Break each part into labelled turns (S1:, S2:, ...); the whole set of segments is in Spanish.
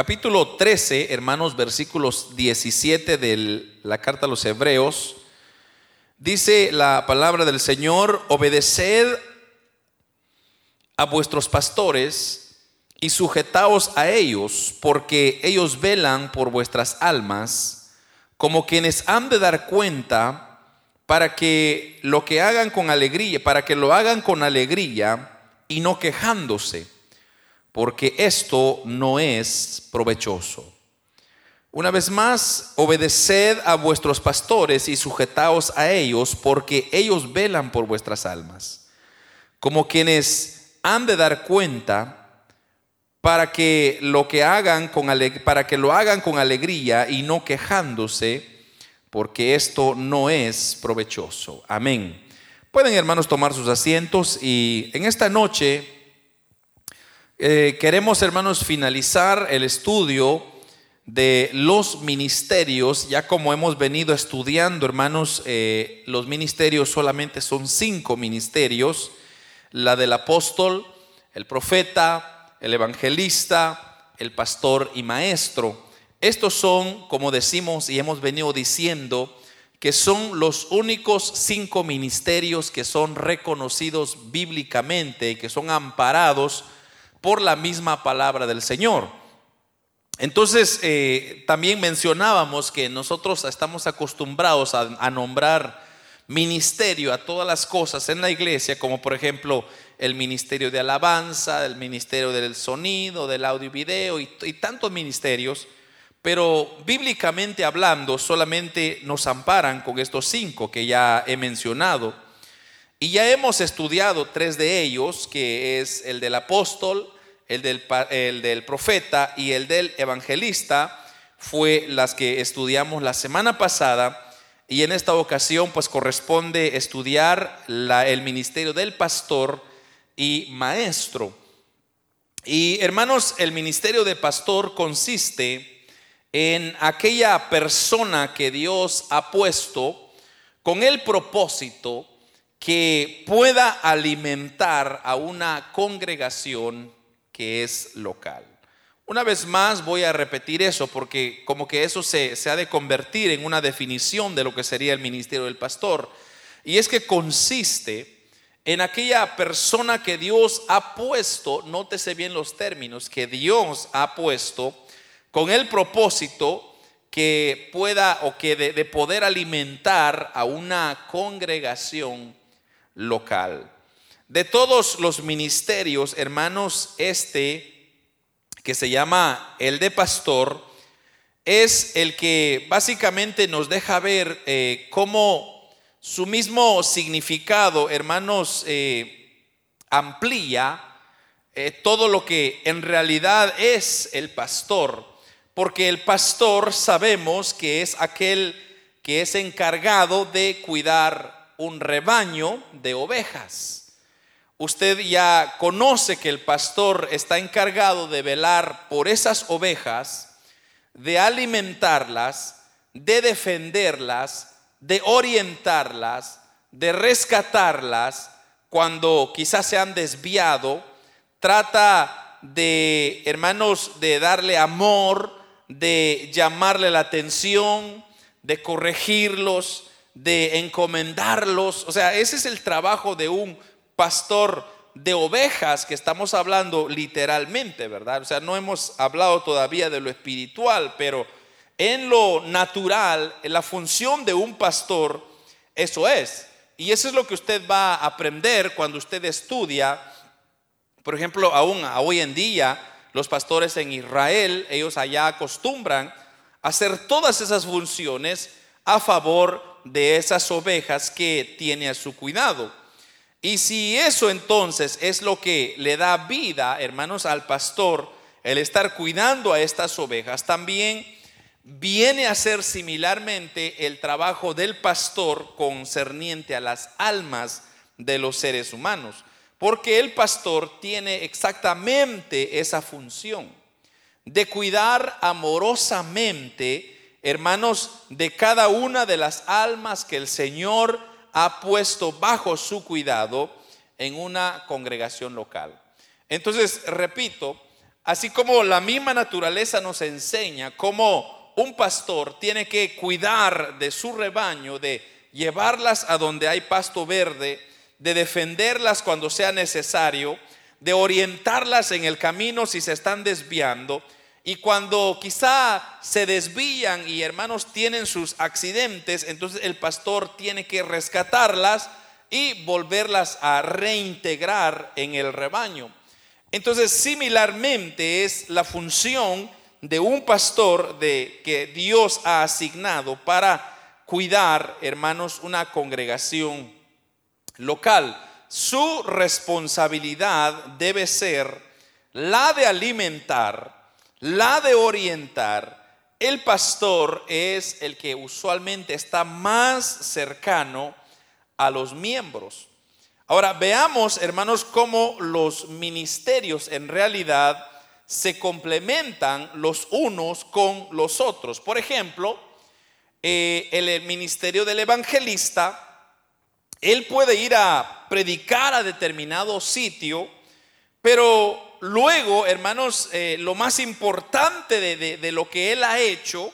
S1: capítulo 13, hermanos, versículos 17 de la carta a los Hebreos, dice la palabra del Señor, obedeced a vuestros pastores y sujetaos a ellos, porque ellos velan por vuestras almas, como quienes han de dar cuenta para que lo que hagan con alegría, para que lo hagan con alegría y no quejándose porque esto no es provechoso. Una vez más, obedeced a vuestros pastores y sujetaos a ellos, porque ellos velan por vuestras almas, como quienes han de dar cuenta para que lo que hagan con para que lo hagan con alegría y no quejándose, porque esto no es provechoso. Amén. Pueden hermanos tomar sus asientos y en esta noche eh, queremos, hermanos, finalizar el estudio de los ministerios, ya como hemos venido estudiando, hermanos, eh, los ministerios solamente son cinco ministerios, la del apóstol, el profeta, el evangelista, el pastor y maestro. Estos son, como decimos y hemos venido diciendo, que son los únicos cinco ministerios que son reconocidos bíblicamente, que son amparados por la misma palabra del Señor. Entonces, eh, también mencionábamos que nosotros estamos acostumbrados a, nombrar ministerio a todas las cosas en la iglesia, como por ejemplo el ministerio de alabanza, el ministerio del sonido, del audio y video y, y tantos ministerios, pero bíblicamente hablando solamente nos amparan con estos cinco que ya he mencionado. Y ya hemos estudiado tres de ellos, que es el del apóstol, el del, el del profeta y el del evangelista, fue las que estudiamos la semana pasada. Y en esta ocasión pues corresponde estudiar el ministerio del pastor y maestro. Y hermanos, el ministerio de pastor consiste en aquella persona que Dios ha puesto con el propósito que pueda alimentar a una congregación que es local. Una vez más voy a repetir eso porque como que eso se, ha de convertir en una definición de lo que sería el ministerio del pastor. Y es que consiste en aquella persona que Dios ha puesto, nótese bien los términos, que Dios ha puesto con el propósito que pueda o que de poder alimentar a una congregación local. De todos los ministerios, hermanos, este que se llama el de pastor, es el que básicamente nos deja ver eh, cómo su mismo significado, hermanos, eh, amplía eh, todo lo que en realidad es el pastor. Porque el pastor sabemos que es aquel que es encargado de cuidar un rebaño de ovejas. Usted ya conoce que el pastor está encargado de velar por esas ovejas, de alimentarlas, de defenderlas, de orientarlas, de rescatarlas cuando quizás se han desviado. Trata de, hermanos, de darle amor, de llamarle la atención, de corregirlos, de encomendarlos. O sea, ese es el trabajo de un pastor de ovejas que estamos hablando literalmente, ¿verdad? O sea, no hemos hablado todavía de lo espiritual, pero en lo natural, en la función de un pastor, eso es. Y eso es lo que usted va a aprender cuando usted estudia. Por ejemplo, aún hoy en día, los pastores en Israel, ellos allá acostumbran hacer todas esas funciones a favor de esas ovejas que tiene a su cuidado. Y si eso entonces es lo que le da vida, hermanos, al pastor, el estar cuidando a estas ovejas, también viene a ser similarmente el trabajo del pastor concerniente a las almas de los seres humanos, porque el pastor tiene exactamente esa función de cuidar amorosamente hermanos, de cada una de las almas que el Señor ha puesto bajo su cuidado en una congregación local. Entonces, repito, así como la misma naturaleza nos enseña cómo un pastor tiene que cuidar de su rebaño, de llevarlas a donde hay pasto verde, de defenderlas cuando sea necesario, de orientarlas en el camino si se están desviando. Y cuando quizá se desvían y hermanos tienen sus accidentes, entonces el pastor tiene que rescatarlas y volverlas a reintegrar en el rebaño. Entonces, similarmente es la función de un pastor de que Dios ha asignado para cuidar, hermanos, una congregación local. Su responsabilidad debe ser la de alimentar, la de orientar. El pastor es el que usualmente está más cercano a los miembros. Ahora veamos, hermanos, cómo los ministerios en realidad se complementan los unos con los otros. Por ejemplo, eh, el ministerio del evangelista él puede ir a predicar a determinado sitio, pero luego, hermanos, eh, lo más importante de, lo que él ha hecho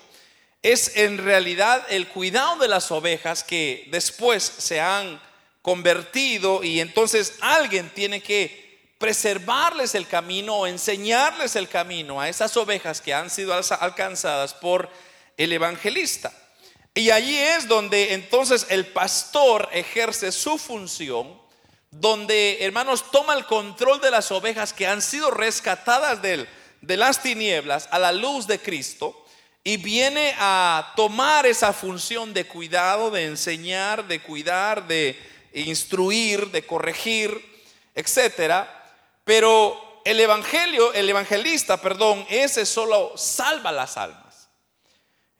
S1: es en realidad el cuidado de las ovejas que después se han convertido y entonces alguien tiene que preservarles el camino o enseñarles el camino a esas ovejas que han sido alcanzadas por el evangelista. Y allí es donde entonces el pastor ejerce su función, donde, hermanos, toma el control de las ovejas que han sido rescatadas de, de las tinieblas a la luz de Cristo y viene a tomar esa función de cuidado, de enseñar, de cuidar, de instruir, de corregir, etcétera. Pero el evangelio, el evangelista, perdón, ese solo salva las almas.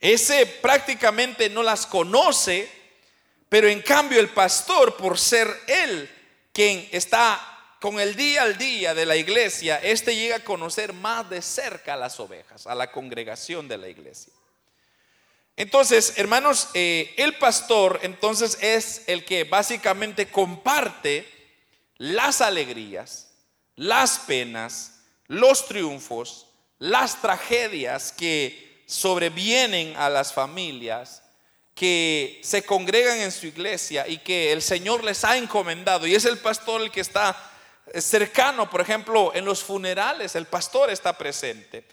S1: Ese prácticamente no las conoce, pero en cambio el pastor, por ser él quien está con el día al día de la iglesia, este llega a conocer más de cerca a las ovejas, a la congregación de la iglesia. Entonces, hermanos, eh, el pastor entonces es el que básicamente comparte las alegrías, las penas, los triunfos, las tragedias que sobrevienen a las familias que se congregan en su iglesia y que el Señor les ha encomendado. Y es el pastor el que está cercano, por ejemplo, en los funerales, el pastor está presente.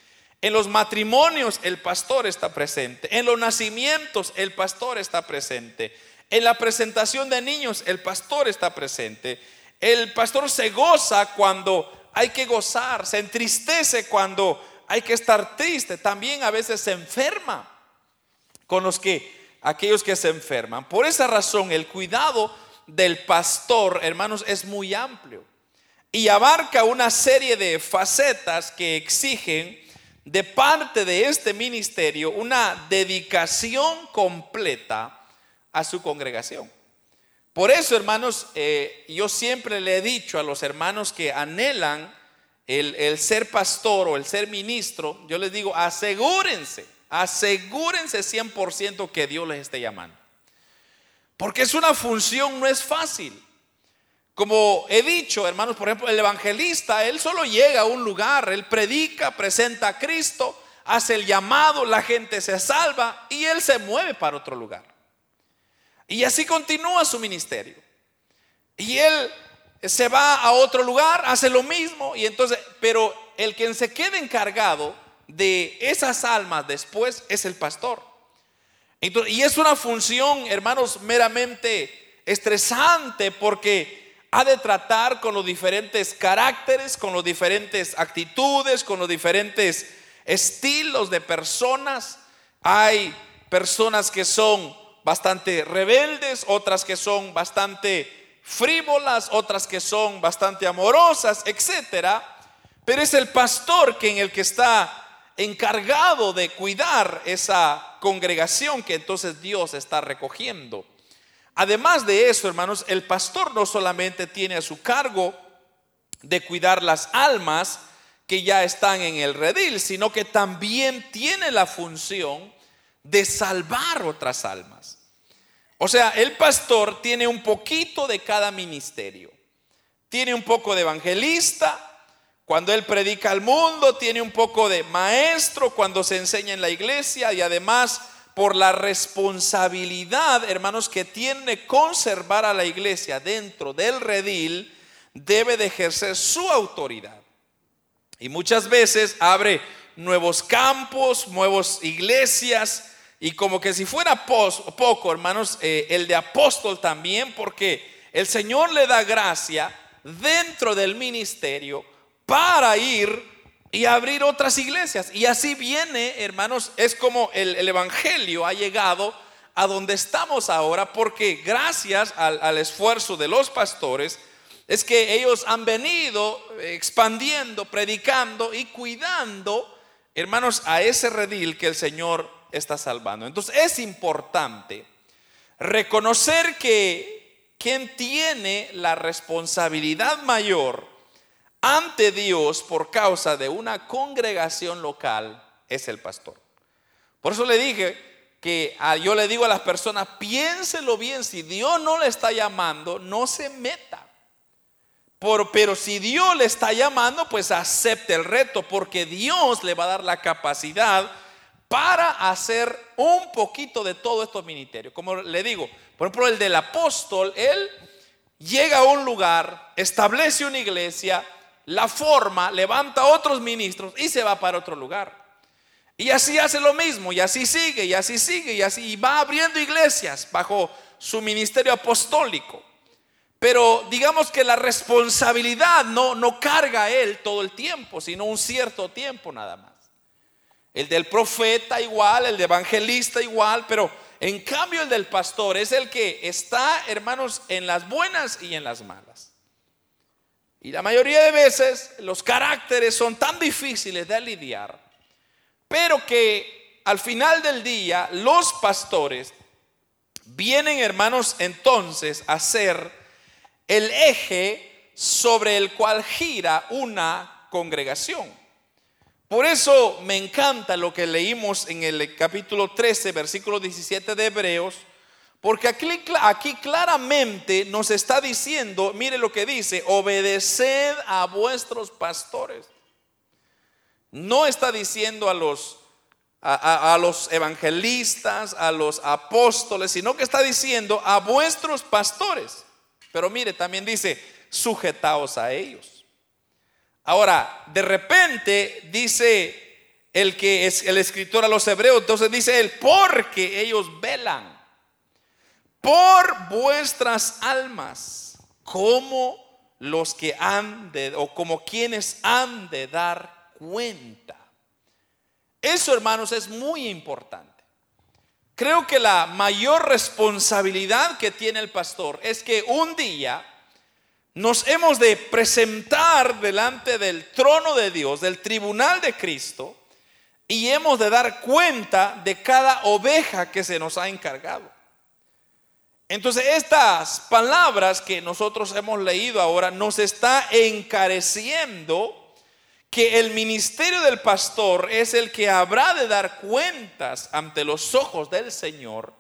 S1: En los matrimonios, el pastor está presente. En los nacimientos, el pastor está presente. En la presentación de niños, el pastor está presente. El pastor se goza cuando hay que gozar, se entristece cuando hay que estar triste, también a veces se enferma con los que aquellos que se enferman. Por esa razón el cuidado del pastor, hermanos, es muy amplio y abarca una serie de facetas que exigen de parte de este ministerio una dedicación completa a su congregación. Por eso, hermanos, eh, yo siempre le he dicho a los hermanos que anhelan el, ser pastor o el ser ministro, yo les digo, asegúrense, asegúrense 100% que Dios les esté llamando. Porque es una función, no es fácil. Como he dicho, hermanos, por ejemplo, el evangelista, él solo llega a un lugar, él predica, presenta a Cristo, hace el llamado, la gente se salva y él se mueve para otro lugar. Y así continúa su ministerio. Y él se va a otro lugar, hace lo mismo y entonces, pero el quien se queda encargado de esas almas después es el pastor. y es una función, hermanos, meramente estresante porque ha de tratar con los diferentes caracteres, con las diferentes actitudes, con los diferentes estilos de personas. Hay personas que son bastante rebeldes, otras que son bastante frívolas, otras que son bastante amorosas, etcétera. Pero es el pastor que en el que está encargado de cuidar esa congregación que entonces Dios está recogiendo. Además de eso, hermanos, el pastor no solamente tiene a su cargo de cuidar las almas que ya están en el redil, sino que también tiene la función de salvar otras almas. O sea, el pastor tiene un poquito de cada ministerio. Tiene un poco de evangelista, Cuando él predica al mundo, tiene un poco de maestro cuando se enseña en la iglesia y además por la responsabilidad, hermanos, que tiene conservar a la iglesia dentro del redil, debe de ejercer su autoridad. Y muchas veces abre nuevos campos, nuevas iglesias, y como que si fuera poco, hermanos, eh, el de apóstol también, porque el Señor le da gracia dentro del ministerio para ir y abrir otras iglesias. Y así viene, hermanos, es como el, Evangelio ha llegado a donde estamos ahora, porque gracias al, esfuerzo de los pastores, es que ellos han venido expandiendo, predicando y cuidando, hermanos, a ese redil que el Señor está salvando. Entonces es importante reconocer que quien tiene la responsabilidad mayor ante Dios por causa de una congregación local es el pastor. Por eso le dije que yo le digo a las personas, piénselo bien, si Dios no le está llamando, no se meta. Pero si Dios le está llamando, pues acepte el reto, porque Dios le va a dar la capacidad para hacer un poquito de todo estos ministerios. Como le digo, por ejemplo, el del apóstol, él llega a un lugar, establece una iglesia, la forma, levanta otros ministros y se va para otro lugar. Y así hace lo mismo, y así sigue, y así sigue, y así va abriendo iglesias bajo su ministerio apostólico. Pero digamos que la responsabilidad no, no carga él todo el tiempo, sino un cierto tiempo nada más. El del profeta igual, el de evangelista igual, pero en cambio el del pastor es el que está, hermanos, en las buenas y en las malas. Y la mayoría de veces los caracteres son tan difíciles de lidiar, pero que al final del día los pastores vienen, hermanos, entonces a ser el eje sobre el cual gira una congregación. Por eso me encanta lo que leímos en el capítulo 13, versículo 17 de Hebreos, porque aquí, claramente nos está diciendo, mire lo que dice, obedeced a vuestros pastores. No está diciendo a los, a, los evangelistas, a los apóstoles, sino que está diciendo a vuestros pastores. Pero mire, también dice, sujetaos a ellos. Ahora, de repente dice el que es el escritor a los hebreos, entonces dice él, porque ellos velan por vuestras almas, como los que han de, o como quienes han de dar cuenta. Eso, hermanos, es muy importante. Creo que la mayor responsabilidad que tiene el pastor es que un día nos hemos de presentar delante del trono de Dios, del tribunal de Cristo, y hemos de dar cuenta de cada oveja que se nos ha encargado. Entonces estas palabras que nosotros hemos leído ahora nos está encareciendo que el ministerio del pastor es el que habrá de dar cuentas ante los ojos del Señor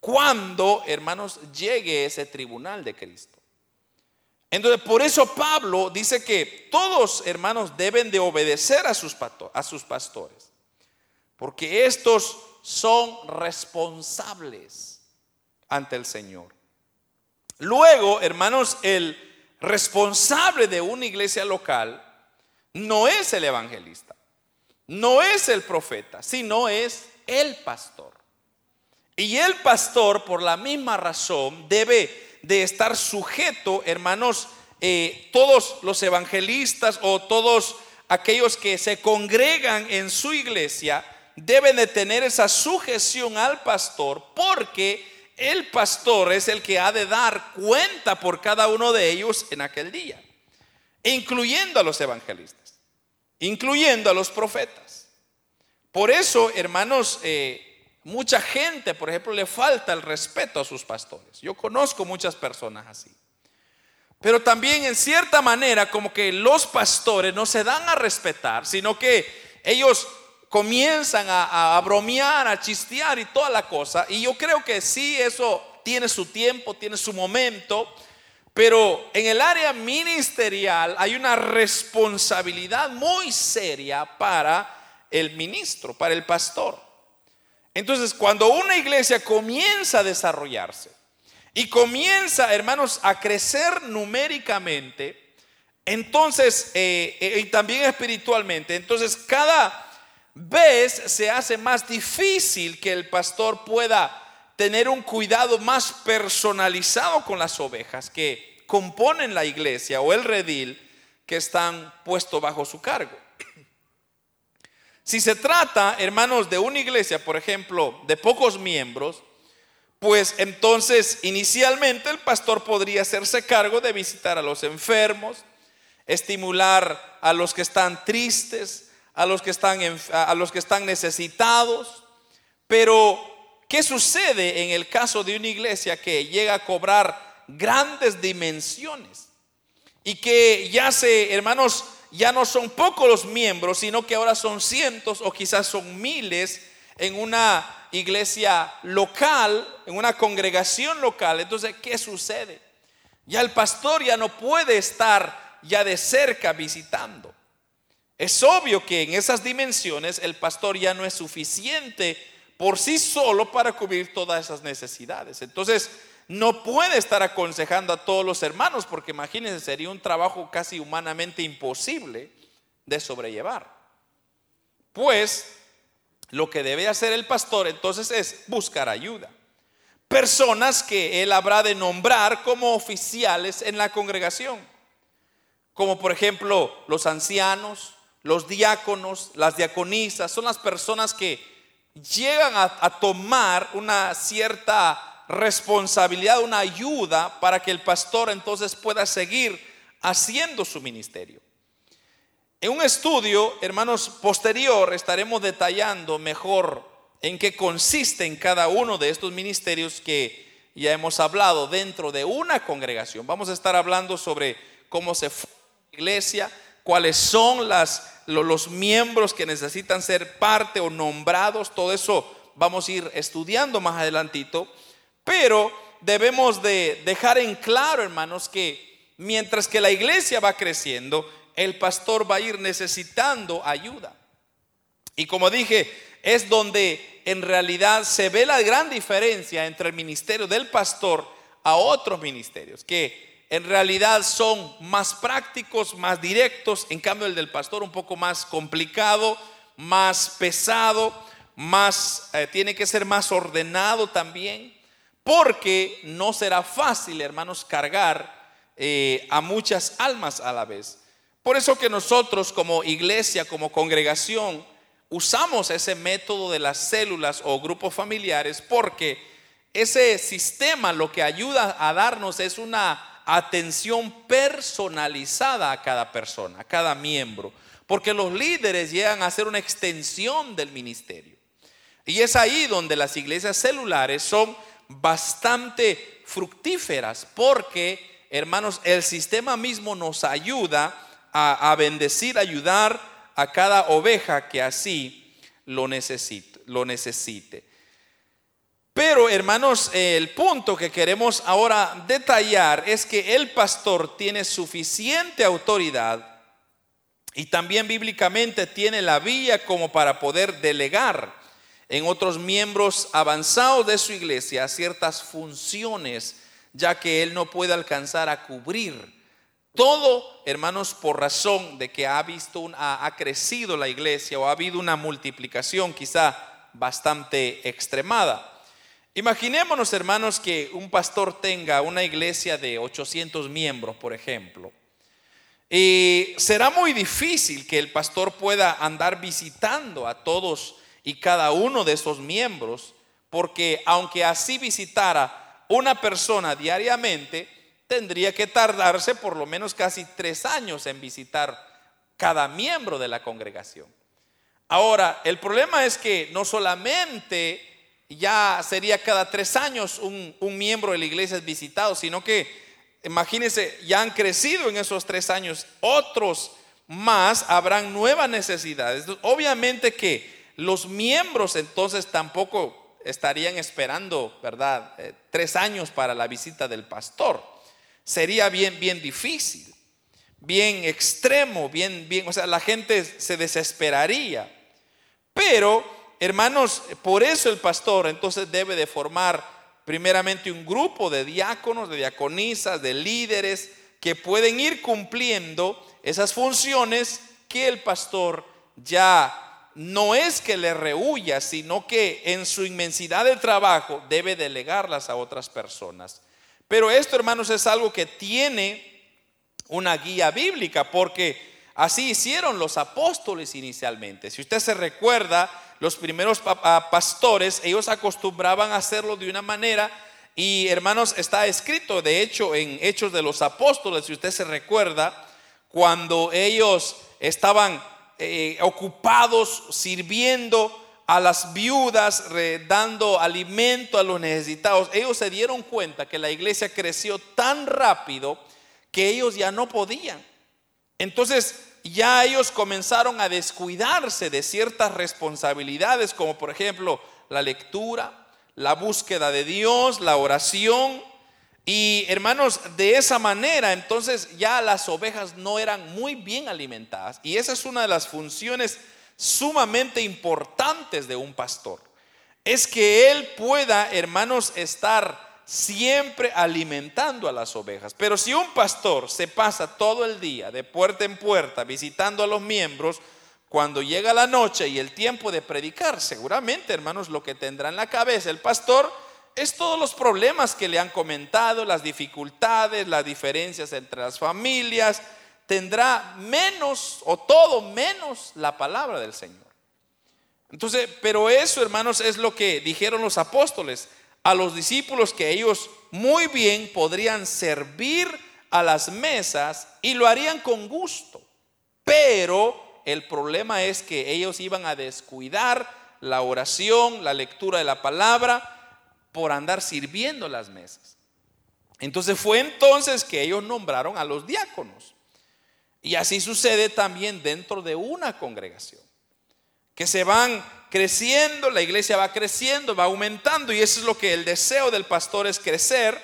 S1: cuando, hermanos, llegue ese tribunal de Cristo. Entonces, por eso Pablo dice que todos, hermanos, deben de obedecer a sus, a sus pastores, porque estos son responsables ante el Señor. Luego, hermanos, el responsable de una iglesia local no es el evangelista, no es el profeta, sino es el pastor. Y el pastor, por la misma razón, debe de estar sujeto, hermanos, eh, todos los evangelistas o todos aquellos que se congregan en su iglesia deben de tener esa sujeción al pastor porque el pastor es el que ha de dar cuenta por cada uno de ellos en aquel día, incluyendo a los evangelistas, incluyendo a los profetas. Por eso, hermanos, eh, mucha gente, por ejemplo, le falta el respeto a sus pastores. Yo conozco muchas personas así. Pero también en cierta manera como que los pastores no se dan a respetar, sino que ellos comienzan a, bromear, a chistear y toda la cosa. Y yo creo que sí, eso tiene su tiempo, tiene su momento. Pero en el área ministerial hay una responsabilidad muy seria para el ministro, para el pastor. Entonces, cuando una iglesia comienza a desarrollarse y comienza, hermanos, a crecer numéricamente, entonces, eh, eh, y también espiritualmente, entonces cada vez se hace más difícil que el pastor pueda tener un cuidado más personalizado con las ovejas que componen la iglesia o el redil que están puestos bajo su cargo. Si se trata, hermanos, de una iglesia, por ejemplo, de pocos miembros, pues entonces inicialmente el pastor podría hacerse cargo de visitar a los enfermos, estimular a los que están tristes, a los que están, a los que están necesitados, pero ¿Qué sucede en el caso de una iglesia que llega a cobrar grandes dimensiones? Y que ya se, hermanos, ya no son pocos los miembros, sino que ahora son cientos o quizás son miles en una iglesia local, en una congregación local. Entonces, ¿qué sucede? Ya el pastor ya no puede estar ya de cerca visitando. Es obvio que en esas dimensiones el pastor ya no es suficiente por sí solo para cubrir todas esas necesidades. Entonces, no puede estar aconsejando a todos los hermanos, porque imagínense, sería un trabajo casi humanamente imposible de sobrellevar. Pues, lo que debe hacer el pastor entonces es buscar ayuda. Personas que él habrá de nombrar como oficiales en la congregación, como por ejemplo los ancianos, los diáconos, las diaconisas, son las personas que llegan a, tomar una cierta responsabilidad, una ayuda para que el pastor entonces pueda seguir haciendo su ministerio. En un estudio, hermanos, posterior estaremos detallando mejor en qué consiste en cada uno de estos ministerios que ya hemos hablado dentro de una congregación. Vamos a estar hablando sobre cómo se forma la iglesia, cuáles son los miembros que necesitan ser parte o nombrados, todo eso vamos a ir estudiando más adelantito, pero debemos de dejar en claro, hermanos, que mientras que la iglesia va creciendo, el pastor va a ir necesitando ayuda. Y como dije, es donde en realidad se ve la gran diferencia entre el ministerio del pastor a otros ministerios, que en realidad son más prácticos, más directos, en cambio el del pastor un poco más complicado, más pesado, más eh, tiene que ser más ordenado también, porque no será fácil, hermanos, cargar eh, a muchas almas a la vez. Por eso que nosotros como iglesia, como congregación, usamos ese método de las células o grupos familiares porque ese sistema lo que ayuda a darnos es una atención personalizada a cada persona, a cada miembro, porque los líderes llegan a ser una extensión del ministerio. Y es ahí donde las iglesias celulares son bastante fructíferas, porque, hermanos, el sistema mismo nos ayuda a, bendecir, ayudar a cada oveja que así lo necesite. Lo necesite. Pero hermanos, el punto que queremos ahora detallar es que el pastor tiene suficiente autoridad y también bíblicamente tiene la vía como para poder delegar en otros miembros avanzados de su iglesia ciertas funciones, ya que él no puede alcanzar a cubrir todo, hermanos, por razón de que ha visto, ha crecido la iglesia o ha habido una multiplicación quizá bastante extremada. Imaginémonos, hermanos, que un pastor tenga una iglesia de 800 miembros, por ejemplo. Y será muy difícil que el pastor pueda andar visitando a todos y cada uno de esos miembros, porque aunque así visitara una persona diariamente, tendría que tardarse por lo menos casi tres años en visitar cada miembro de la congregación. Ahora, el problema es que no solamente ya sería cada tres años un, miembro de la iglesia es visitado, sino que imagínense, ya han crecido en esos tres años, otros más habrán nuevas necesidades. Obviamente que los miembros entonces tampoco estarían esperando, ¿verdad? Eh, tres años para la visita del pastor, Sería bien, bien difícil, bien extremo, bien, bien, o sea, la gente se desesperaría. Pero, hermanos, por eso el pastor entonces debe de formar primeramente un grupo de diáconos, de diaconisas, de líderes que pueden ir cumpliendo esas funciones que el pastor ya no es que le rehuya, sino que en su inmensidad de trabajo debe delegarlas a otras personas. Pero esto, hermanos, es algo que tiene una guía bíblica, porque así hicieron los apóstoles inicialmente. Si usted se recuerda, los primeros pastores, ellos acostumbraban a hacerlo de una manera y hermanos, está escrito, de hecho, en Hechos de los Apóstoles, si usted se recuerda, cuando ellos estaban eh, ocupados sirviendo a las viudas, dando alimento a los necesitados, ellos se dieron cuenta que la iglesia creció tan rápido que ellos ya no podían. Entonces ya ellos comenzaron a descuidarse de ciertas responsabilidades, como por ejemplo la lectura, la búsqueda de Dios, la oración. Y hermanos, de esa manera entonces ya las ovejas no eran muy bien alimentadas. Y esa es una de las funciones sumamente importantes de un pastor. Es que él pueda, hermanos, estar siempre alimentando a las ovejas. Pero si un pastor se pasa todo el día de puerta en puerta visitando a los miembros, cuando llega la noche y el tiempo de predicar, seguramente, hermanos, lo que tendrá en la cabeza el pastor es todos los problemas que le han comentado, las dificultades, las diferencias entre las familias, tendrá menos o todo menos la palabra del Señor. Entonces, pero eso, hermanos, es lo que dijeron los apóstoles a los discípulos que ellos muy bien podrían servir a las mesas y lo harían con gusto. Pero el problema es que ellos iban a descuidar la oración, la lectura de la palabra, por andar sirviendo las mesas. Entonces fue entonces que ellos nombraron a los diáconos. Y así sucede también dentro de una congregación, que se van creciendo, la iglesia va creciendo, va aumentando, y eso es lo que el deseo del pastor es crecer,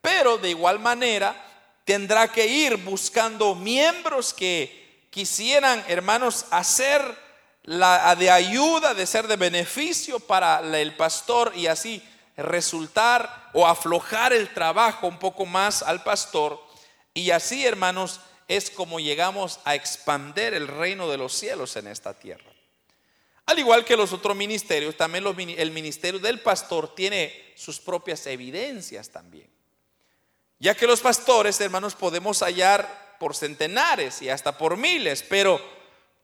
S1: pero de igual manera tendrá que ir buscando miembros que quisieran, hermanos, hacer la de ayuda, de ser de beneficio para el pastor y así resultar o aflojar el trabajo un poco más al pastor. Y así, hermanos, es como llegamos a expander el reino de los cielos en esta tierra. Al igual que los otros ministerios, también el ministerio del pastor tiene sus propias evidencias también. Ya que los pastores, hermanos, podemos hallar por centenares y hasta por miles, pero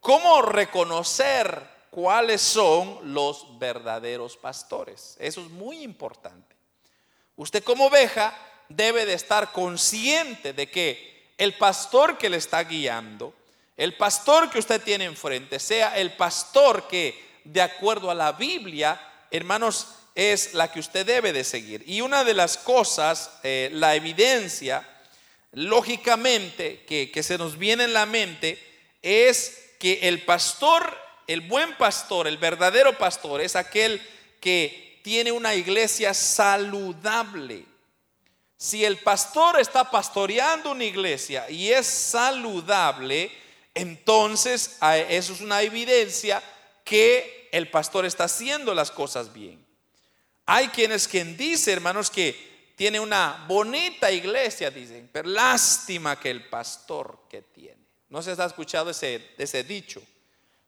S1: ¿cómo reconocer cuáles son los verdaderos pastores? Eso es muy importante. Usted como oveja debe de estar consciente de que el pastor que le está guiando, el pastor que usted tiene enfrente, sea el pastor que de acuerdo a la Biblia, hermanos, es la que usted debe de seguir. Y una de las cosas, eh, la evidencia, lógicamente que, se nos viene en la mente es que el pastor, el buen pastor, el verdadero pastor es aquel que tiene una iglesia saludable. Si el pastor está pastoreando una iglesia y es saludable, entonces eso es una evidencia que el pastor está haciendo las cosas bien. Hay quienes quien dice, hermanos, que tiene una bonita iglesia, dicen, pero lástima que el pastor que tiene. No se ha escuchado ese, ese dicho,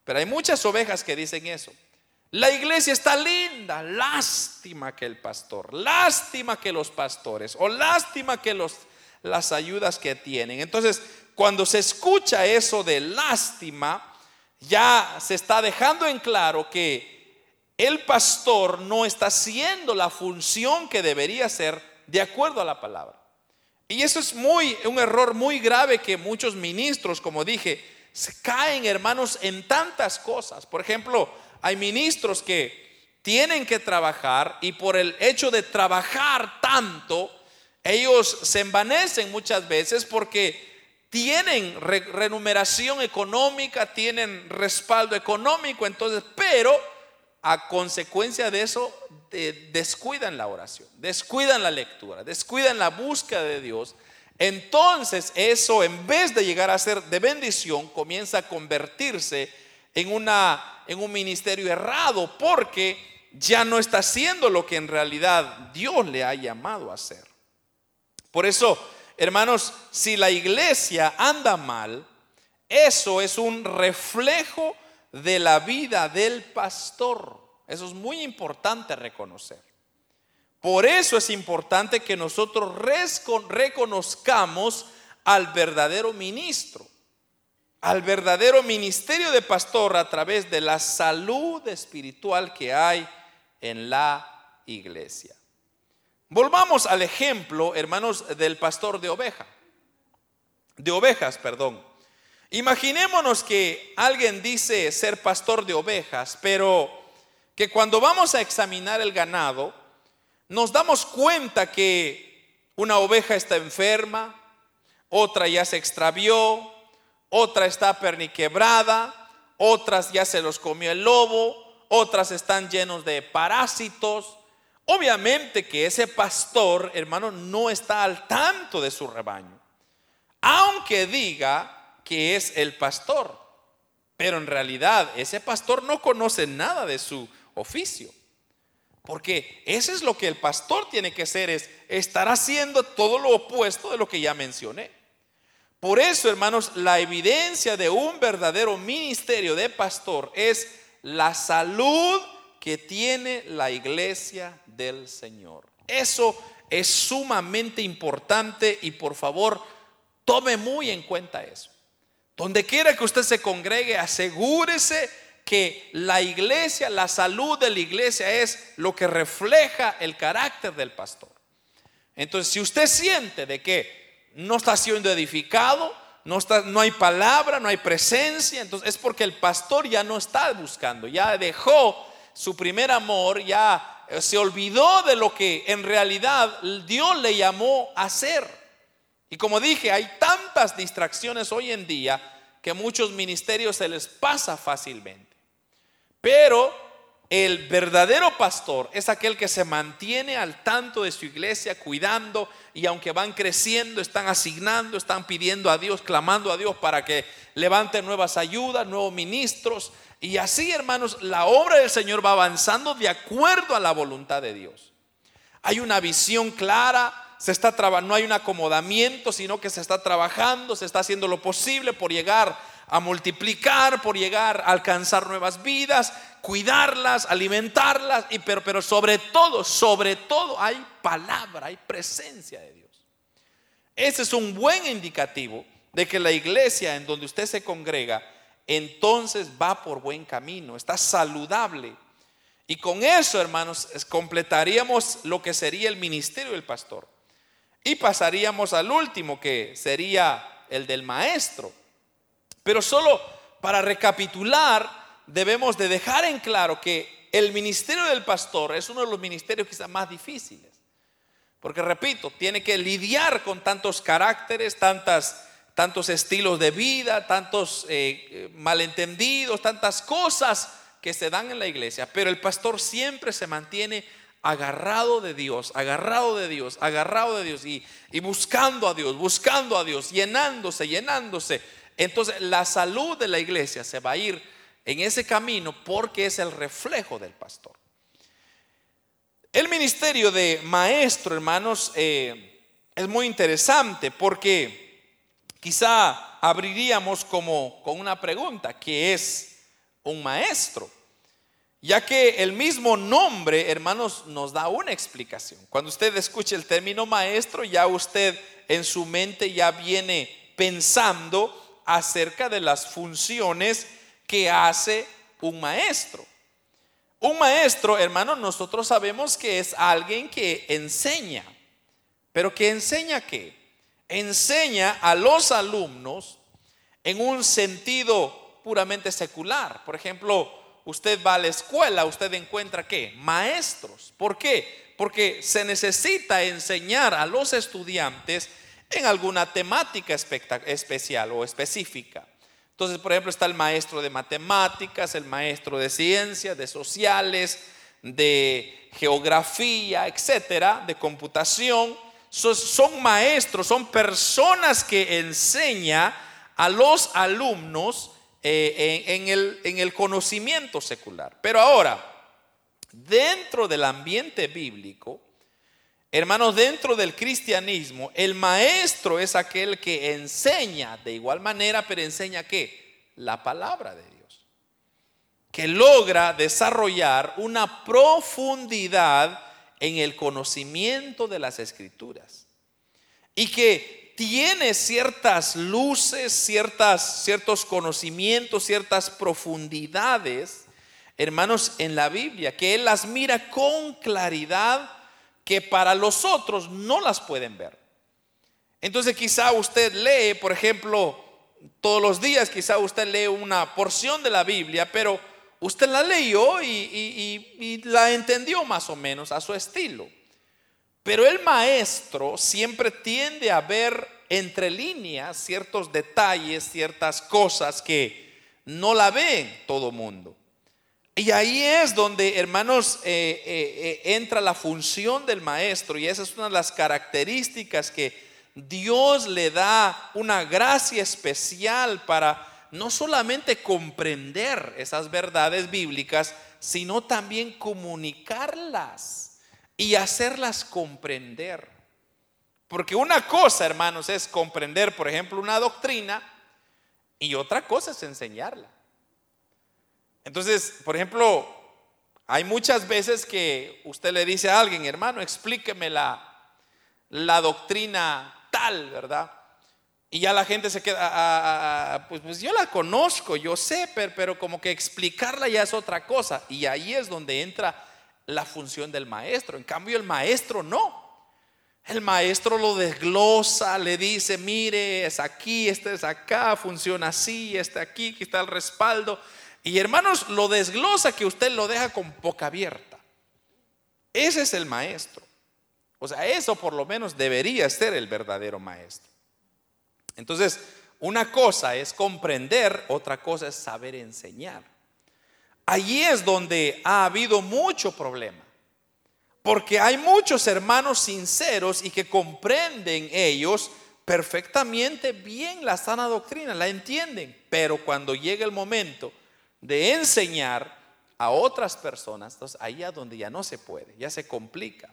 S1: pero hay muchas ovejas que dicen eso. La iglesia está linda, lástima que el pastor, lástima que los pastores, o lástima que los, las ayudas que tienen. Entonces, cuando se escucha eso de lástima, ya se está dejando en claro que el pastor no está haciendo la función que debería hacer de acuerdo a la palabra. Y eso es muy un error muy grave que muchos ministros, como dije, se caen, hermanos, en tantas cosas. Por ejemplo, hay ministros que tienen que trabajar y por el hecho de trabajar tanto, ellos se envanecen muchas veces porque tienen renumeración económica, tienen respaldo económico, entonces, pero a consecuencia de eso descuidan la oración, descuidan la lectura, descuidan la búsqueda de Dios. entonces eso en vez de llegar a ser de bendición, comienza a convertirse en, una, en un ministerio errado porque ya no está haciendo lo que en realidad Dios le ha llamado a hacer. Por eso, hermanos, si la iglesia anda mal, eso es un reflejo de la vida del pastor. Eso es muy importante reconocer. Por eso es importante que nosotros reconozcamos al verdadero ministro, al verdadero ministerio de pastor a través de la salud espiritual que hay en la iglesia. Volvamos al ejemplo, hermanos, del pastor de oveja. De ovejas, perdón. Imaginémonos que alguien dice ser pastor de ovejas, pero que cuando vamos a examinar el ganado, nos damos cuenta que una oveja está enferma, otra ya se extravió, otra está perniquebrada, otras ya se los comió el lobo, otras están llenos de parásitos. Obviamente que ese pastor, hermano, no está al tanto de su rebaño, aunque diga que es el pastor, pero en realidad ese pastor no conoce nada de su oficio. Porque eso es lo que el pastor tiene que hacer, es estar haciendo todo lo opuesto de lo que ya mencioné. Por eso, hermanos, la evidencia de un verdadero ministerio de pastor es la salud que tiene la iglesia del Señor. Eso es sumamente importante y por favor, tome muy en cuenta eso. Donde quiera que usted se congregue, asegúrese que la iglesia, la salud de la iglesia es lo que refleja el carácter del pastor. Entonces, si usted siente de que no está siendo edificado, no, está, no hay palabra, no hay presencia, entonces es porque el pastor ya no está buscando, ya dejó su primer amor, ya se olvidó de lo que en realidad Dios le llamó a hacer. Y como dije, hay tantas distracciones hoy en día que muchos ministerios se les pasa fácilmente. Pero el verdadero pastor es aquel que se mantiene al tanto de su iglesia, cuidando y aunque van creciendo, están asignando, están pidiendo a Dios, clamando a Dios para que levante nuevas ayudas, nuevos ministros. Y así, hermanos, la obra del Señor va avanzando de acuerdo a la voluntad de Dios. Hay una visión clara, se está no hay un acomodamiento, sino que se está trabajando, se está haciendo lo posible por llegar a multiplicar, por llegar a alcanzar nuevas vidas, cuidarlas, alimentarlas, y, pero, pero sobre todo, sobre todo hay palabra, hay presencia de Dios. Ese es un buen indicativo de que la iglesia en donde usted se congrega, entonces va por buen camino, está saludable. Y con eso, hermanos, completaríamos lo que sería el ministerio del pastor. Y pasaríamos al último, que sería el del maestro. Pero solo para recapitular, debemos de dejar en claro que el ministerio del pastor es uno de los ministerios quizás más difíciles. Porque repito, tiene que lidiar con tantos caracteres, tantas, tantos estilos de vida, tantos eh, eh, malentendidos, tantas cosas que se dan en la iglesia. Pero el pastor siempre se mantiene agarrado de Dios, agarrado de Dios, agarrado de Dios y, y buscando a Dios, buscando a Dios, llenándose, llenándose entonces la salud de la iglesia se va a ir en ese camino porque es el reflejo del pastor. El ministerio de maestro, hermanos, eh, es muy interesante porque quizá abriríamos como con una pregunta, ¿qué es un maestro? Ya que el mismo nombre, hermanos, nos da una explicación. Cuando usted escuche el término maestro, ya usted en su mente ya viene pensando acerca de las funciones que hace un maestro. Un maestro, hermano, nosotros sabemos que es alguien que enseña. Pero que enseña qué? Enseña a los alumnos en un sentido puramente secular. Por ejemplo, usted va a la escuela, usted encuentra qué? Maestros. ¿Por qué? Porque se necesita enseñar a los estudiantes en alguna temática especial o específica. Entonces, por ejemplo, está el maestro de matemáticas, el maestro de ciencias, de sociales, de geografía, etcétera, de computación. Son maestros, son personas que enseñan a los alumnos eh, en, el, en el conocimiento secular. Pero ahora, dentro del ambiente bíblico, hermanos, dentro del cristianismo, el maestro es aquel que enseña de igual manera, pero enseña qué? La palabra de Dios. Que logra desarrollar una profundidad en el conocimiento de las escrituras. Y que tiene ciertas luces, ciertas, ciertos conocimientos, ciertas profundidades, hermanos, en la Biblia, que Él las mira con claridad que para los otros no las pueden ver. Entonces quizá usted lee, por ejemplo, todos los días, quizá usted lee una porción de la Biblia, pero usted la leyó y, la entendió más o menos a su estilo. Pero el maestro siempre tiende a ver entre líneas ciertos detalles, ciertas cosas que no la ve todo mundo. Y ahí es donde, hermanos, eh, eh, eh, entra la función del maestro y esa es una de las características que Dios le da una gracia especial para no solamente comprender esas verdades bíblicas, sino también comunicarlas y hacerlas comprender. Porque una cosa, hermanos, es comprender, por ejemplo, una doctrina y otra cosa es enseñarla. Entonces, por ejemplo, hay muchas veces que usted le dice a alguien, hermano, explíqueme la, la doctrina tal, ¿verdad? Y ya la gente se queda, ah, ah, ah, pues, pues, yo la conozco, yo sé, pero, pero como que explicarla ya es otra cosa. Y ahí es donde entra la función del maestro. En cambio, el maestro no. El maestro lo desglosa, le dice, mire, es aquí, este es acá, funciona así, este aquí, aquí está el respaldo. Y hermanos, lo desglosa que usted lo deja con boca abierta. Ese es el maestro. O sea, eso por lo menos debería ser el verdadero maestro. Entonces, una cosa es comprender, otra cosa es saber enseñar. Allí es donde ha habido mucho problema. Porque hay muchos hermanos sinceros y que comprenden ellos perfectamente bien la sana doctrina, la entienden. Pero cuando llega el momento de enseñar a otras personas, entonces ahí es donde ya no se puede, ya se complica.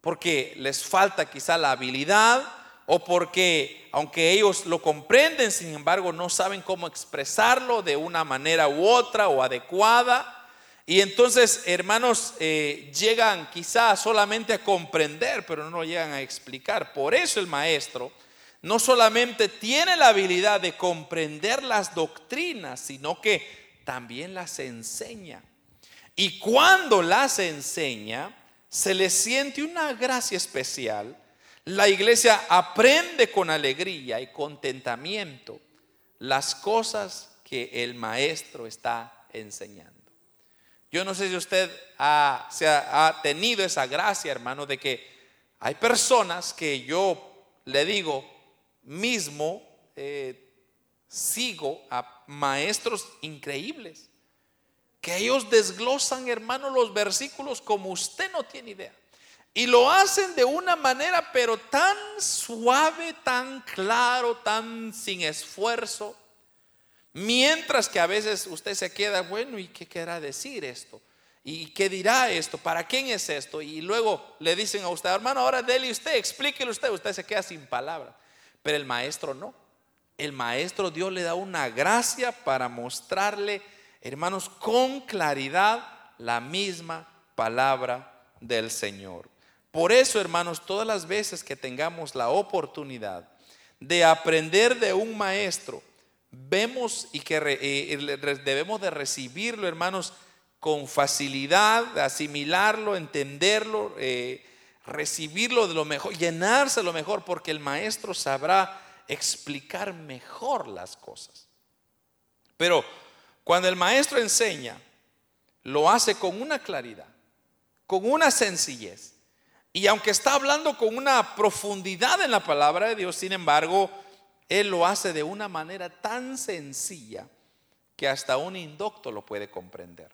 S1: Porque les falta quizá la habilidad o porque aunque ellos lo comprenden, sin embargo no saben cómo expresarlo de una manera u otra o adecuada. Y entonces, hermanos, eh, llegan quizás solamente a comprender, pero no llegan a explicar. Por eso el maestro no solamente tiene la habilidad de comprender las doctrinas, sino que también las enseña. Y cuando las enseña, se le siente una gracia especial la iglesia aprende con alegría y contentamiento las cosas que el maestro está enseñando. Yo no sé si usted ha, tenido esa gracia, hermano, de que hay personas que yo le digo mismo, eh, sigo a maestros increíbles, que ellos desglosan, hermano, los versículos como usted no tiene idea. Y lo hacen de una manera pero tan suave, tan claro, tan sin esfuerzo. Mientras que a veces usted se queda, bueno, ¿y qué querrá decir esto? ¿Y qué dirá esto? ¿Para quién es esto? Y luego le dicen a usted, hermano, ahora dele usted, explíquele usted. Usted se queda sin palabra. Pero el maestro no. El maestro Dios le da una gracia para mostrarle, hermanos, con claridad la misma palabra del Señor. Por eso, hermanos, todas las veces que tengamos la oportunidad de aprender de un maestro, vemos y que debemos de recibirlo, hermanos, con facilidad, asimilarlo, entenderlo, eh, recibirlo de lo mejor, llenarse de lo mejor, porque el maestro sabrá explicar mejor las cosas. Pero cuando el maestro enseña, lo hace con una claridad, con una sencillez y aunque está hablando con una profundidad en la palabra de Dios, sin embargo, Él lo hace de una manera tan sencilla que hasta un indocto lo puede comprender.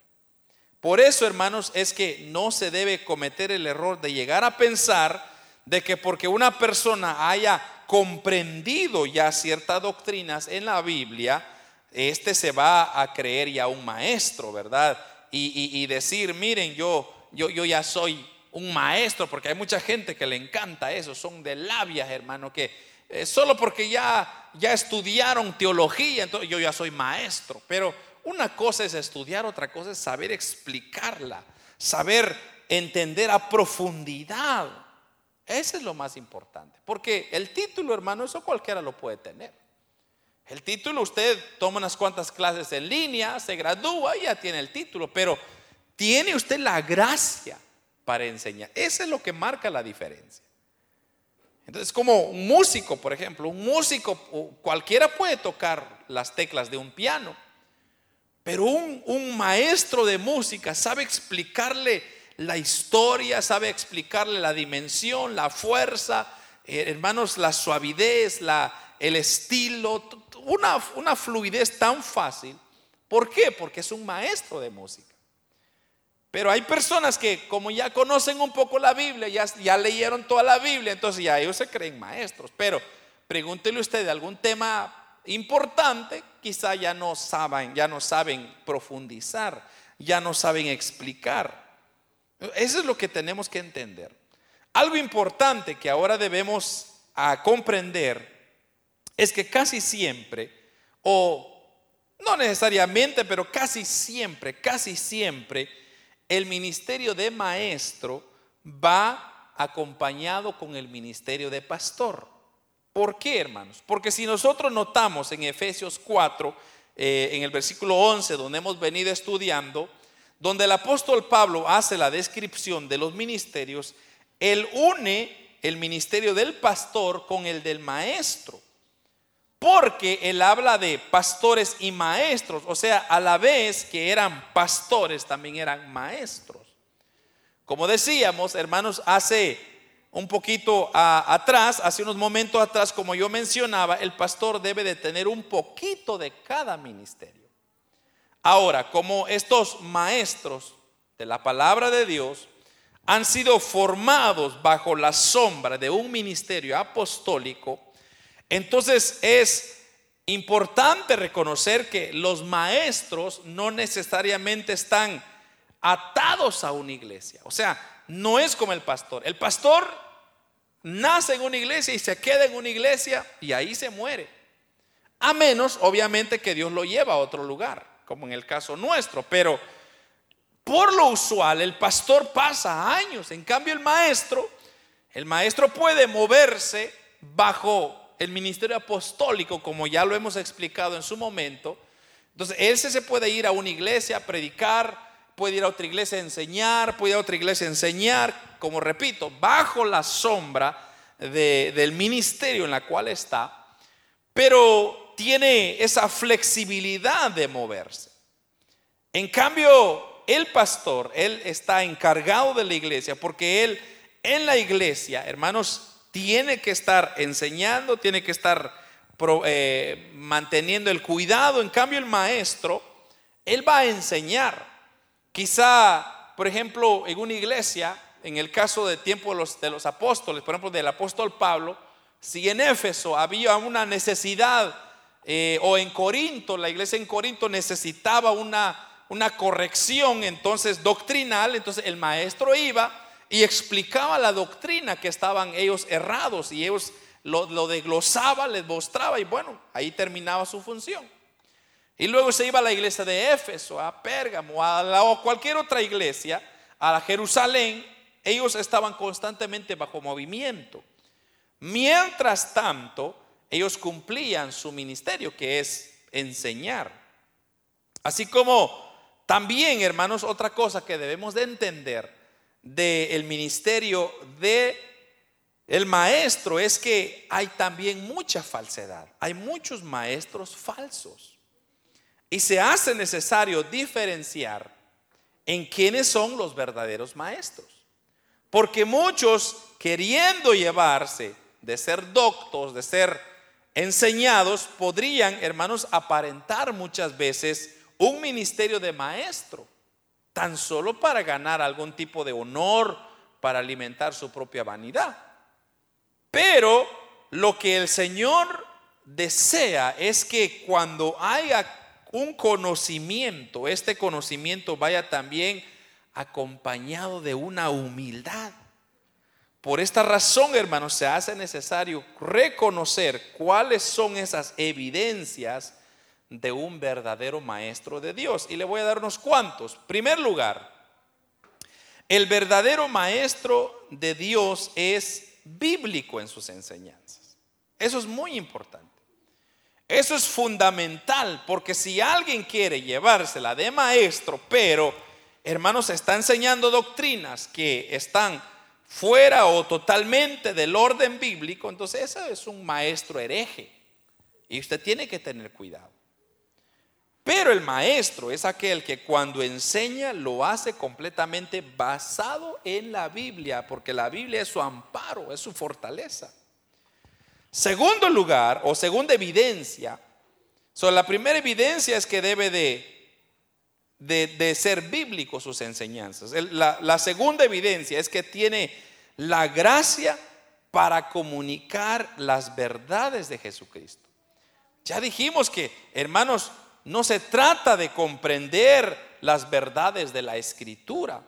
S1: Por eso, hermanos, es que no se debe cometer el error de llegar a pensar de que porque una persona haya comprendido ya ciertas doctrinas en la Biblia, este se va a creer ya un maestro, ¿verdad? Y, decir, miren, yo, yo, yo ya soy un maestro, porque hay mucha gente que le encanta eso, son de labias, hermano, que eh, solo porque ya, ya estudiaron teología, entonces yo ya soy maestro. Pero una cosa es estudiar, otra cosa es saber explicarla, saber entender a profundidad. Ese es lo más importante, porque el título, hermano, eso cualquiera lo puede tener. El título, usted toma unas cuantas clases en línea, se gradúa y ya tiene el título, pero tiene usted la gracia para enseñar. Eso es lo que marca la diferencia. Entonces, como un músico, por ejemplo, un músico, cualquiera puede tocar las teclas de un piano, pero un, maestro de música sabe explicarle la historia, sabe explicarle la dimensión, la fuerza, eh, hermanos, la suavidez, la, el estilo, una, una fluidez tan fácil. ¿Por qué? Porque es un maestro de música. Pero hay personas que como ya conocen un poco la Biblia, ya, leyeron toda la Biblia, entonces ya ellos se creen maestros. Pero pregúntele usted de algún tema importante, quizá ya no saben, ya no saben profundizar, ya no saben explicar. Eso es lo que tenemos que entender. Algo importante que ahora debemos comprender es que casi siempre, o no necesariamente, pero casi siempre, casi siempre, el ministerio de maestro va acompañado con el ministerio de pastor. ¿Por qué, hermanos? Porque si nosotros notamos en Efesios 4, eh, en el versículo 11, donde hemos venido estudiando, donde el apóstol Pablo hace la descripción de los ministerios, él une el ministerio del pastor con el del maestro. Porque él habla de pastores y maestros, o sea, a la vez que eran pastores, también eran maestros. Como decíamos, hermanos, hace un poquito atrás, hace unos momentos atrás, como yo mencionaba, el pastor debe de tener un poquito de cada ministerio. Ahora, como estos maestros de la palabra de Dios han sido formados bajo la sombra de un ministerio apostólico, entonces es importante reconocer que los maestros no necesariamente están atados a una iglesia. O sea, no es como el pastor. El pastor nace en una iglesia y se queda en una iglesia y ahí se muere. A menos, obviamente, que Dios lo lleva a otro lugar, como en el caso nuestro. Pero por lo usual, el pastor pasa años. En cambio, el maestro, el maestro puede moverse bajo el ministerio apostólico, como ya lo hemos explicado en su momento, entonces él se puede ir a una iglesia a predicar, puede ir a otra iglesia a enseñar, puede ir a otra iglesia a enseñar, como repito, bajo la sombra del ministerio en la cual está, pero tiene esa flexibilidad de moverse. En cambio, el pastor, él está encargado de la iglesia porque él en la iglesia, hermanos, tiene que estar enseñando, tiene que estar eh, manteniendo el cuidado. En cambio, el maestro, él va a enseñar. Quizá, por ejemplo, en una iglesia, en el caso de tiempo de los, de los apóstoles, por ejemplo, del apóstol Pablo, si en Éfeso había una necesidad, eh, o en Corinto, la iglesia en Corinto necesitaba una, una corrección entonces doctrinal, entonces el maestro iba y explicaba la doctrina que estaban ellos errados y ellos lo, lo les mostraba y bueno, ahí terminaba su función. Y luego se iba a la iglesia de Éfeso, a Pérgamo, a, a cualquier otra iglesia, a la Jerusalén, ellos estaban constantemente bajo movimiento. Mientras tanto, ellos cumplían su ministerio, que es enseñar. Así como también, hermanos, otra cosa que debemos de entender del ministerio de el maestro es que hay también mucha falsedad. Hay muchos maestros falsos. Y se hace necesario diferenciar en quiénes son los verdaderos maestros. Porque muchos queriendo llevarse de ser doctos, de ser enseñados, podrían, hermanos, aparentar muchas veces un ministerio de maestro tan solo para ganar algún tipo de honor, para alimentar su propia vanidad. Pero lo que el Señor desea es que cuando haya un conocimiento, este conocimiento vaya también acompañado de una humildad. Por esta razón, hermanos, se hace necesario reconocer cuáles son esas evidencias de un verdadero maestro de Dios. Y le voy a dar unos cuantos. Primer lugar, el verdadero maestro de Dios es bíblico en sus enseñanzas. Eso es muy importante. Eso es fundamental, porque si alguien quiere llevársela de maestro, pero, hermanos, está enseñando doctrinas que están fuera o totalmente del orden bíblico, entonces ese es un maestro hereje. Y usted tiene que tener cuidado. Pero el maestro es aquel que cuando enseña lo hace completamente basado en la Biblia, porque la Biblia es su amparo, es su fortaleza. Segundo lugar, o segunda evidencia, la primera evidencia es que debe de, ser bíblico sus enseñanzas. La segunda evidencia es que tiene la gracia para comunicar las verdades de Jesucristo. Ya dijimos que, hermanos, no se trata de comprender las verdades de la escritura,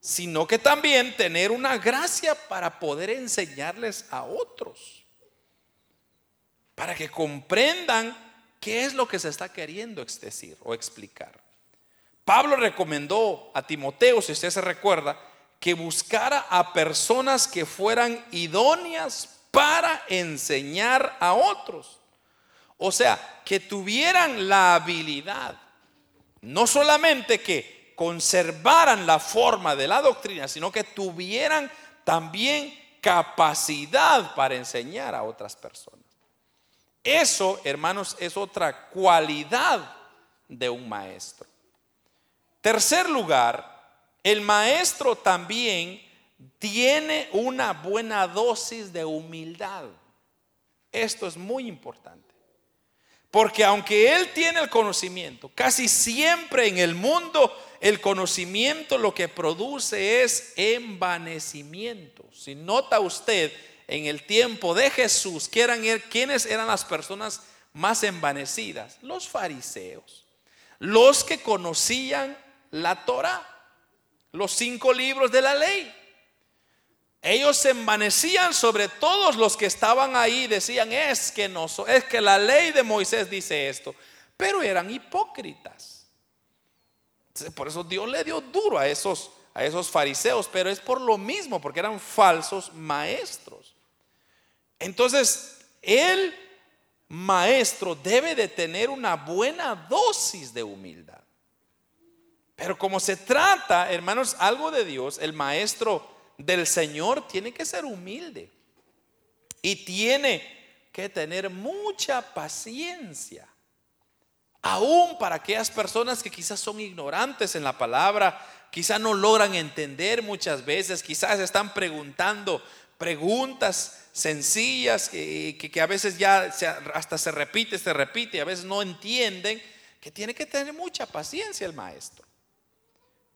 S1: sino que también tener una gracia para poder enseñarles a otros, para que comprendan qué es lo que se está queriendo decir o explicar. Pablo recomendó a Timoteo, si usted se recuerda, que buscara a personas que fueran idóneas para enseñar a otros. O sea, que tuvieran la habilidad, no solamente que conservaran la forma de la doctrina, sino que tuvieran también capacidad para enseñar a otras personas. Eso, hermanos, es otra cualidad de un maestro. Tercer lugar, el maestro también tiene una buena dosis de humildad. Esto es muy importante. Porque aunque Él tiene el conocimiento, casi siempre en el mundo el conocimiento lo que produce es envanecimiento. Si nota usted en el tiempo de Jesús, ¿quiénes eran las personas más envanecidas? Los fariseos, los que conocían la Torah, los cinco libros de la ley. Ellos se envanecían sobre todos los que estaban ahí, decían, es que no, es que la ley de Moisés dice esto, pero eran hipócritas. Por eso Dios le dio duro a esos, a esos fariseos, pero es por lo mismo, porque eran falsos maestros. Entonces, el maestro debe de tener una buena dosis de humildad. Pero como se trata, hermanos, algo de Dios, el maestro del Señor tiene que ser humilde y tiene que tener mucha paciencia. Aún para aquellas personas que quizás son ignorantes en la palabra, quizás no logran entender muchas veces, quizás están preguntando preguntas sencillas que, a veces ya hasta se repite, se repite, y a veces no entienden, que tiene que tener mucha paciencia el maestro.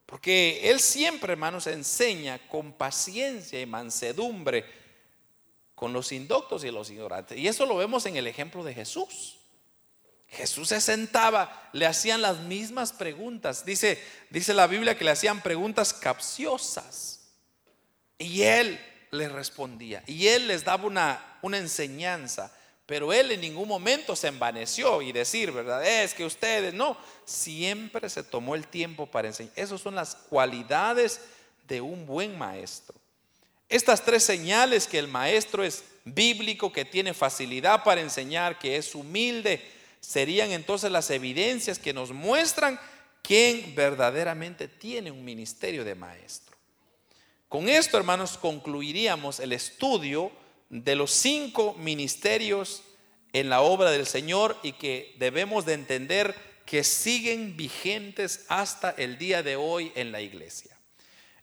S1: Porque Él siempre, hermanos, enseña con paciencia y mansedumbre con los indoctos y los ignorantes. Y eso lo vemos en el ejemplo de Jesús. Jesús se sentaba, le hacían las mismas preguntas. Dice, dice la Biblia que le hacían preguntas capciosas. Y Él les respondía. Y Él les daba una, una enseñanza. Pero él en ningún momento se envaneció y decir, ¿verdad? Es que ustedes, no, siempre se tomó el tiempo para enseñar. Esas son las cualidades de un buen maestro. Estas tres señales que el maestro es bíblico, que tiene facilidad para enseñar, que es humilde, serían entonces las evidencias que nos muestran quién verdaderamente tiene un ministerio de maestro. Con esto, hermanos, concluiríamos el estudio de los cinco ministerios en la obra del Señor y que debemos de entender que siguen vigentes hasta el día de hoy en la iglesia.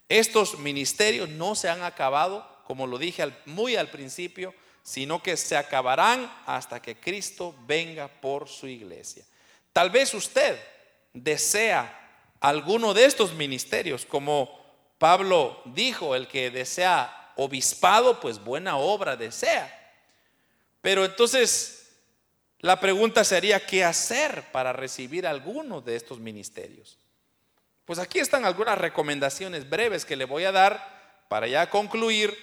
S1: Estos ministerios no se han acabado, como lo dije muy al principio, sino que se acabarán hasta que Cristo venga por su iglesia. Tal vez usted desea alguno de estos ministerios, como Pablo dijo, el que desea obispado, pues buena obra desea. Pero entonces la pregunta sería, ¿qué hacer para recibir alguno de estos ministerios? Pues aquí están algunas recomendaciones breves que le voy a dar para ya concluir.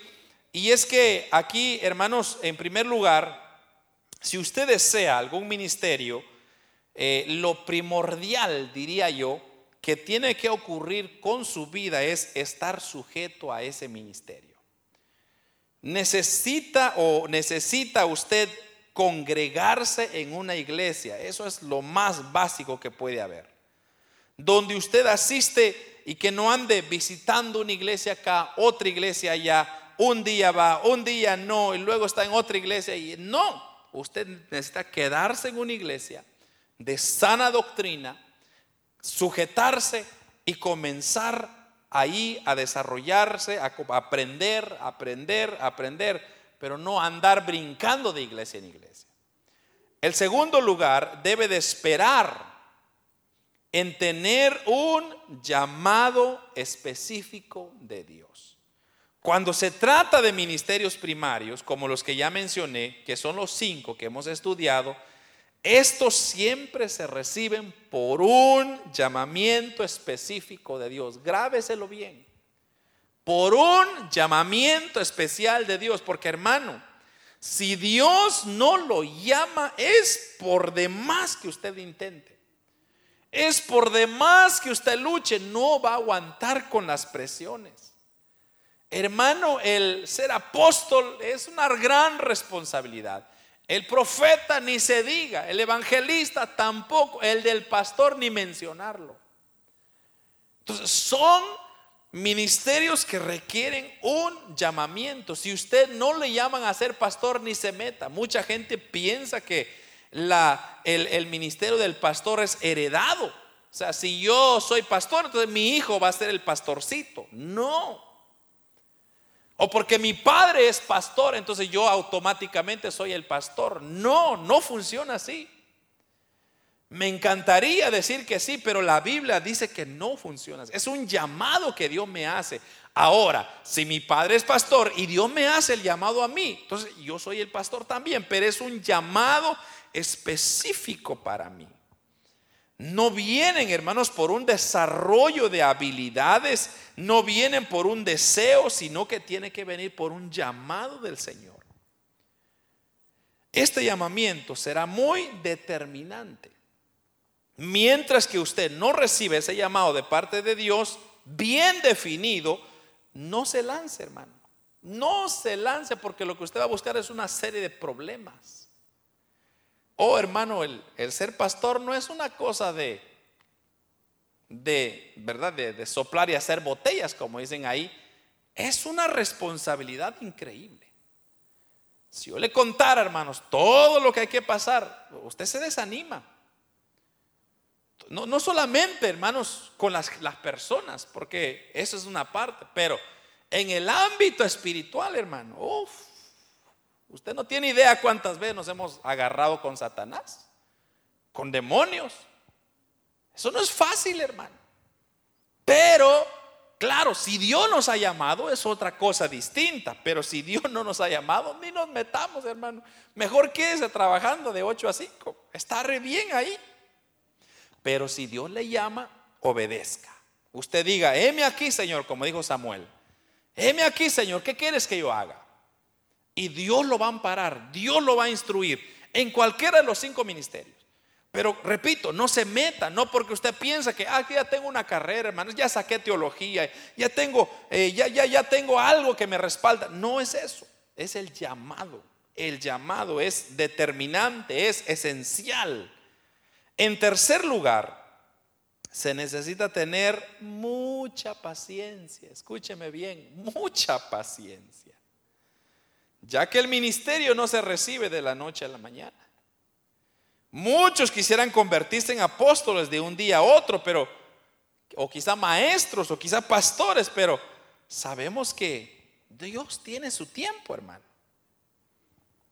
S1: Y es que aquí, hermanos, en primer lugar, si usted desea algún ministerio, eh, lo primordial, diría yo, que tiene que ocurrir con su vida es estar sujeto a ese ministerio. Necesita o necesita usted congregarse en una iglesia. Eso es lo más básico que puede haber. Donde usted asiste y que no ande visitando una iglesia acá, otra iglesia allá, un día va, un día no, y luego está en otra iglesia y no. Usted necesita quedarse en una iglesia de sana doctrina, sujetarse y comenzar ahí a desarrollarse, a aprender, aprender, aprender, pero no andar brincando de iglesia en iglesia. El segundo lugar debe de esperar en tener un llamado específico de Dios. Cuando se trata de ministerios primarios, como los que ya mencioné, que son los cinco que hemos estudiado, estos siempre se reciben por un llamamiento específico de Dios. Grábeselo bien. Por un llamamiento especial de Dios. Porque hermano, si Dios no lo llama, es por demás que usted intente. Es por demás que usted luche. No va a aguantar con las presiones. Hermano, el ser apóstol es una gran responsabilidad. El profeta ni se diga, el evangelista tampoco, el del pastor ni mencionarlo. Entonces son ministerios que requieren un llamamiento. Si usted no le llaman a ser pastor ni se meta, mucha gente piensa que la, el, el ministerio del pastor es heredado. O sea, si yo soy pastor, entonces mi hijo va a ser el pastorcito. No. O porque mi padre es pastor, entonces yo automáticamente soy el pastor. No, no funciona así. Me encantaría decir que sí, pero la Biblia dice que no funciona. Es un llamado que Dios me hace. Ahora, si mi padre es pastor y Dios me hace el llamado a mí, entonces yo soy el pastor también, pero es un llamado específico para mí no vienen, hermanos, por un desarrollo de habilidades, no vienen por un deseo, sino que tiene que venir por un llamado del Señor. Este llamamiento será muy determinante. Mientras que usted no recibe ese llamado de parte de Dios bien definido, no se lance, hermano. No se lance porque lo que usted va a buscar es una serie de problemas. Oh, hermano, el, ser pastor no es una cosa de, de ¿verdad? De, soplar y hacer botellas, como dicen ahí. Es una responsabilidad increíble. Si yo le contara, hermanos, todo lo que hay que pasar, usted se desanima. No, no solamente, hermanos, con las, las personas, porque eso es una parte, pero en el ámbito espiritual, hermano, uff, Usted no tiene idea cuántas veces nos hemos agarrado con Satanás, con demonios. Eso no es fácil, hermano. Pero, claro, si Dios nos ha llamado es otra cosa distinta. Pero si Dios no nos ha llamado, ni nos metamos, hermano. Mejor quédese trabajando de 8 a 5. Está bien ahí. Pero si Dios le llama, obedezca. Usted diga, heme aquí, Señor, como dijo Samuel. Heme aquí, Señor, ¿qué quieres que yo haga? Y Dios lo va a amparar, Dios lo va a instruir en cualquiera de los cinco ministerios. Pero repito, no se meta, no porque usted piensa que ah, ya tengo una carrera, hermanos, ya saqué teología, ya tengo, eh, ya, ya, ya tengo algo que me respalda. No es eso, es el llamado. El llamado es determinante, es esencial. En tercer lugar, se necesita tener mucha paciencia. Escúcheme bien, mucha paciencia ya que el ministerio no se recibe de la noche a la mañana. Muchos quisieran convertirse en apóstoles de un día a otro, pero, o quizá maestros, o quizá pastores, pero sabemos que Dios tiene su tiempo, hermano.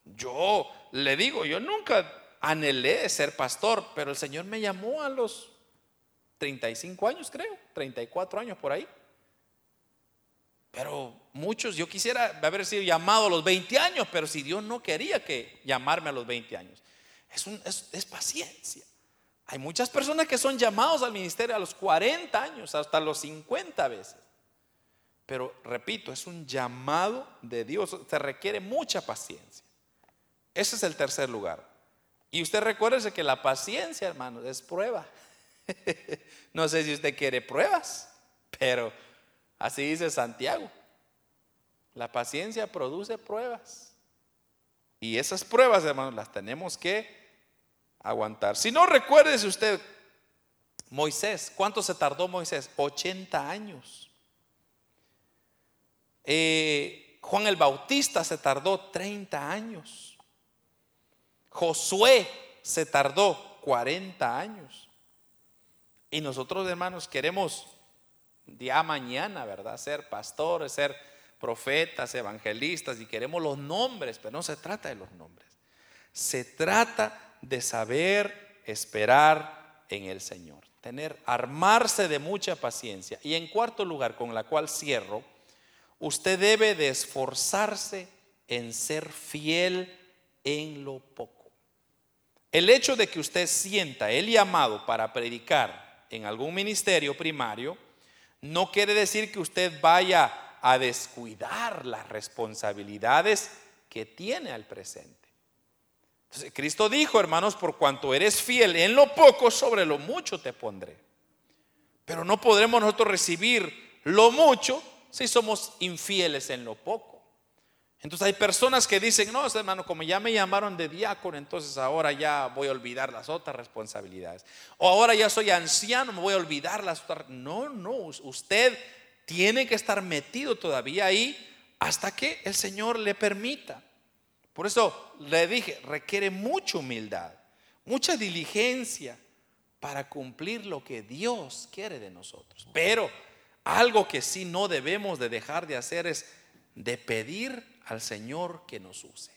S1: Yo le digo, yo nunca anhelé ser pastor, pero el Señor me llamó a los 35 años, creo, 34 años por ahí. Pero muchos, yo quisiera haber sido llamado a los 20 años, pero si Dios no quería que llamarme a los 20 años, es, paciencia. Hay muchas personas que son llamados al ministerio a los 40 años, hasta los 50 veces. Pero repito, es un llamado de Dios, se requiere mucha paciencia. Ese es el tercer lugar. Y usted recuérdese que la paciencia, hermanos, es prueba. no sé si usted quiere pruebas, pero así dice Santiago. La paciencia produce pruebas. Y esas pruebas, hermanos, las tenemos que aguantar. Si no, recuérdese usted, Moisés, ¿cuánto se tardó Moisés? 80 años. Eh, Juan el Bautista se tardó 30 años. Josué se tardó 40 años. Y nosotros, hermanos, queremos día mañana, ¿verdad? Ser pastores, ser profetas, evangelistas, y queremos los nombres, pero no se trata de los nombres. Se trata de saber esperar en el Señor. Tener, armarse de mucha paciencia. Y en cuarto lugar, con la cual cierro, usted debe de esforzarse en ser fiel en lo poco. El hecho de que usted sienta el llamado para predicar en algún ministerio primario, no quiere decir que usted vaya a descuidar las responsabilidades que tiene al presente. Cristo dijo, hermanos, por cuanto eres fiel en lo poco, sobre lo mucho te pondré. Pero no podremos nosotros recibir lo mucho si somos infieles en lo poco. Entonces hay personas que dicen, no, hermano, como ya me llamaron de diácono, entonces ahora ya voy a olvidar las otras responsabilidades. O ahora ya soy anciano, me voy a olvidar las otras. No, no, usted tiene que estar metido todavía ahí hasta que el Señor le permita. Por eso le dije, requiere mucha humildad, mucha diligencia para cumplir lo que Dios quiere de nosotros. Pero algo que sí no debemos de dejar de hacer es de pedir al Señor que nos use.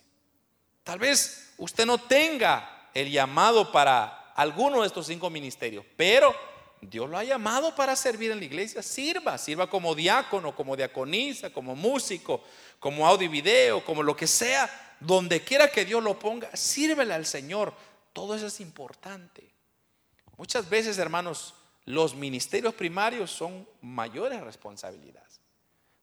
S1: Tal vez usted no tenga el llamado para alguno de estos cinco ministerios, pero Dios lo ha llamado para servir en la iglesia. Sirva, sirva como diácono, como diaconisa, como músico, como audio y video, como lo que sea donde quiera que Dios lo ponga, sírvele al Señor. Todo eso es importante. Muchas veces, hermanos, los ministerios primarios son mayores responsabilidades.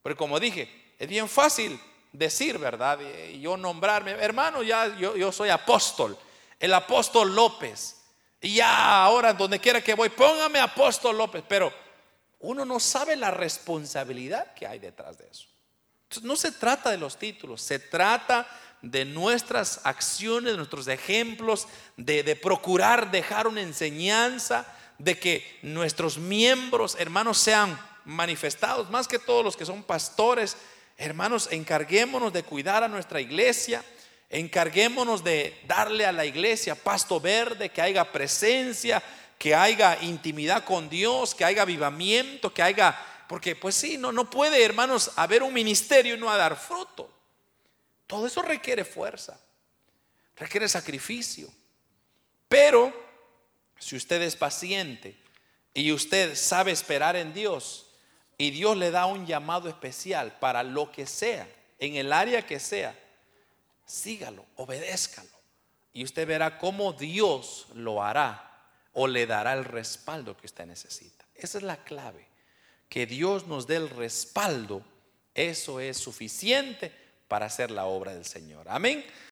S1: Pero como dije, es bien fácil decir, ¿verdad? Y yo nombrarme, hermano, ya yo, yo soy apóstol, el apóstol López. Y ya ahora, donde quiera que voy, póngame apóstol López. Pero uno no sabe la responsabilidad que hay detrás de eso. Entonces, no se trata de los títulos, se trata de nuestras acciones, de nuestros ejemplos, de, procurar dejar una enseñanza, de que nuestros miembros, hermanos, sean manifestados, más que todos los que son pastores, hermanos, encarguémonos de cuidar a nuestra iglesia, encarguémonos de darle a la iglesia pasto verde, que haya presencia, que haya intimidad con Dios, que haya avivamiento, que haya, porque pues sí, no, no puede, hermanos, haber un ministerio y no dar fruto. Todo eso requiere fuerza, requiere sacrificio. Pero si usted es paciente y usted sabe esperar en Dios y Dios le da un llamado especial para lo que sea, en el área que sea, sígalo, obedézcalo. Y usted verá cómo Dios lo hará o le dará el respaldo que usted necesita. Esa es la clave. Que Dios nos dé el respaldo, eso es suficiente para hacer la obra del Señor. Amén.